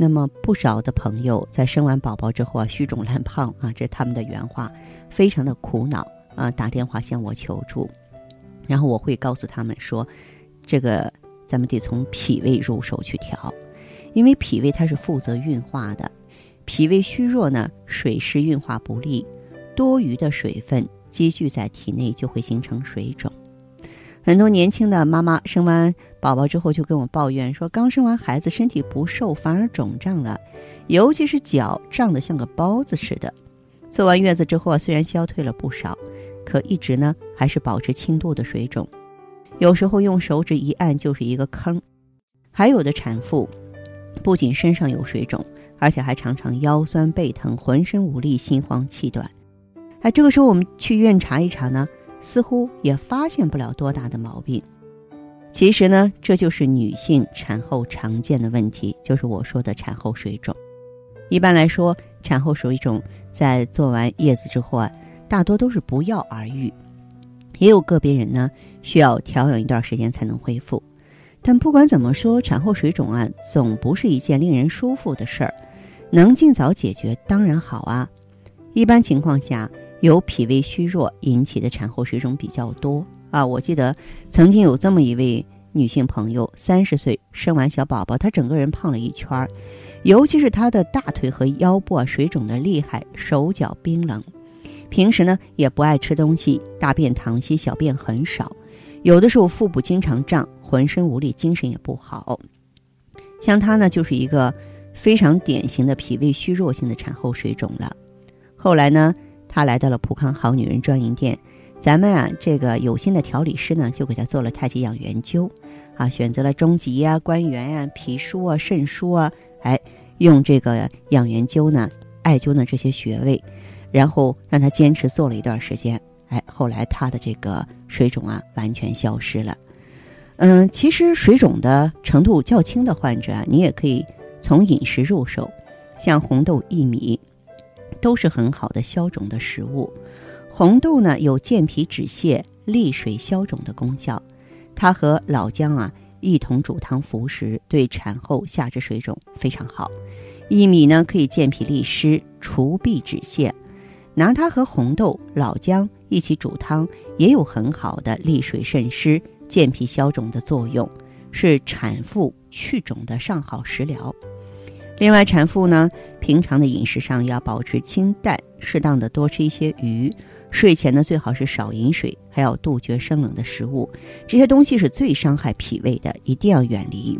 那么不少的朋友在生完宝宝之后啊，虚肿烂胖啊，这是他们的原话，非常的苦恼啊，打电话向我求助。然后我会告诉他们说，这个咱们得从脾胃入手去调，因为脾胃它是负责运化的，脾胃虚弱呢，水湿运化不利，多余的水分积聚在体内就会形成水肿。很多年轻的妈妈生完宝宝之后就跟我抱怨说，刚生完孩子身体不瘦，反而肿胀了，尤其是脚胀得像个包子似的。坐完月子之后啊，虽然消退了不少，可一直呢还是保持轻度的水肿，有时候用手指一按就是一个坑。还有的产妇不仅身上有水肿，而且还常常腰酸背疼、浑身无力、心慌气短。哎，这个时候我们去医院查一查呢。似乎也发现不了多大的毛病，其实呢，这就是女性产后常见的问题，就是我说的产后水肿。一般来说，产后水肿在做完月子之后啊，大多都是不药而愈，也有个别人呢需要调养一段时间才能恢复。但不管怎么说，产后水肿啊，总不是一件令人舒服的事儿，能尽早解决当然好啊。一般情况下。由脾胃虚弱引起的产后水肿比较多啊！我记得曾经有这么一位女性朋友，三十岁生完小宝宝，她整个人胖了一圈儿，尤其是她的大腿和腰部啊水肿的厉害，手脚冰冷，平时呢也不爱吃东西，大便溏稀，小便很少，有的时候腹部经常胀，浑身无力，精神也不好。像她呢，就是一个非常典型的脾胃虚弱性的产后水肿了。后来呢？她来到了普康好女人专营店，咱们啊这个有心的调理师呢，就给她做了太极养元灸，啊，选择了中极呀、关元呀、脾腧啊、肾腧啊，哎，用这个养元灸呢、艾灸呢这些穴位，然后让她坚持做了一段时间，哎，后来她的这个水肿啊完全消失了。嗯，其实水肿的程度较轻的患者啊，你也可以从饮食入手，像红豆、薏米。都是很好的消肿的食物，红豆呢有健脾止泻、利水消肿的功效，它和老姜啊一同煮汤服食，对产后下肢水肿非常好。薏米呢可以健脾利湿、除痹止泻，拿它和红豆、老姜一起煮汤，也有很好的利水渗湿、健脾消肿的作用，是产妇去肿的上好食疗。另外，产妇呢，平常的饮食上要保持清淡，适当的多吃一些鱼。睡前呢，最好是少饮水，还要杜绝生冷的食物。这些东西是最伤害脾胃的，一定要远离。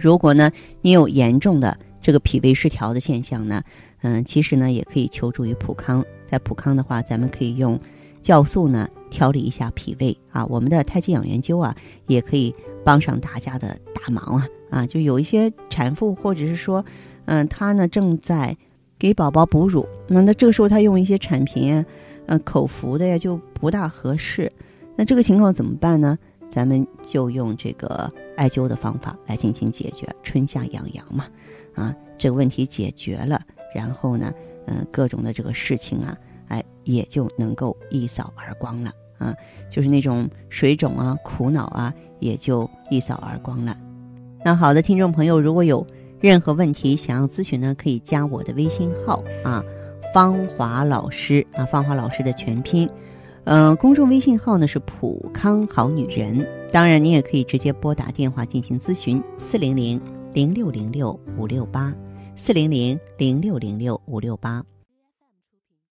如果呢，你有严重的这个脾胃失调的现象呢，嗯，其实呢，也可以求助于普康。在普康的话，咱们可以用酵素呢调理一下脾胃啊。我们的太极养元灸啊，也可以帮上大家的大忙啊。啊，就有一些产妇，或者是说，嗯，她呢正在给宝宝哺乳，那那这个时候她用一些产品，呃，口服的呀，就不大合适。那这个情况怎么办呢？咱们就用这个艾灸的方法来进行解决。春夏养阳嘛，啊，这个问题解决了，然后呢，嗯，各种的这个事情啊，哎，也就能够一扫而光了啊，就是那种水肿啊、苦恼啊，也就一扫而光了。那好的，听众朋友，如果有任何问题想要咨询呢，可以加我的微信号啊，芳华老师啊，芳华老师的全拼，嗯，公众微信号呢是普康好女人。当然，你也可以直接拨打电话进行咨询，四零零零六零六五六八，四零零零六零六五六八。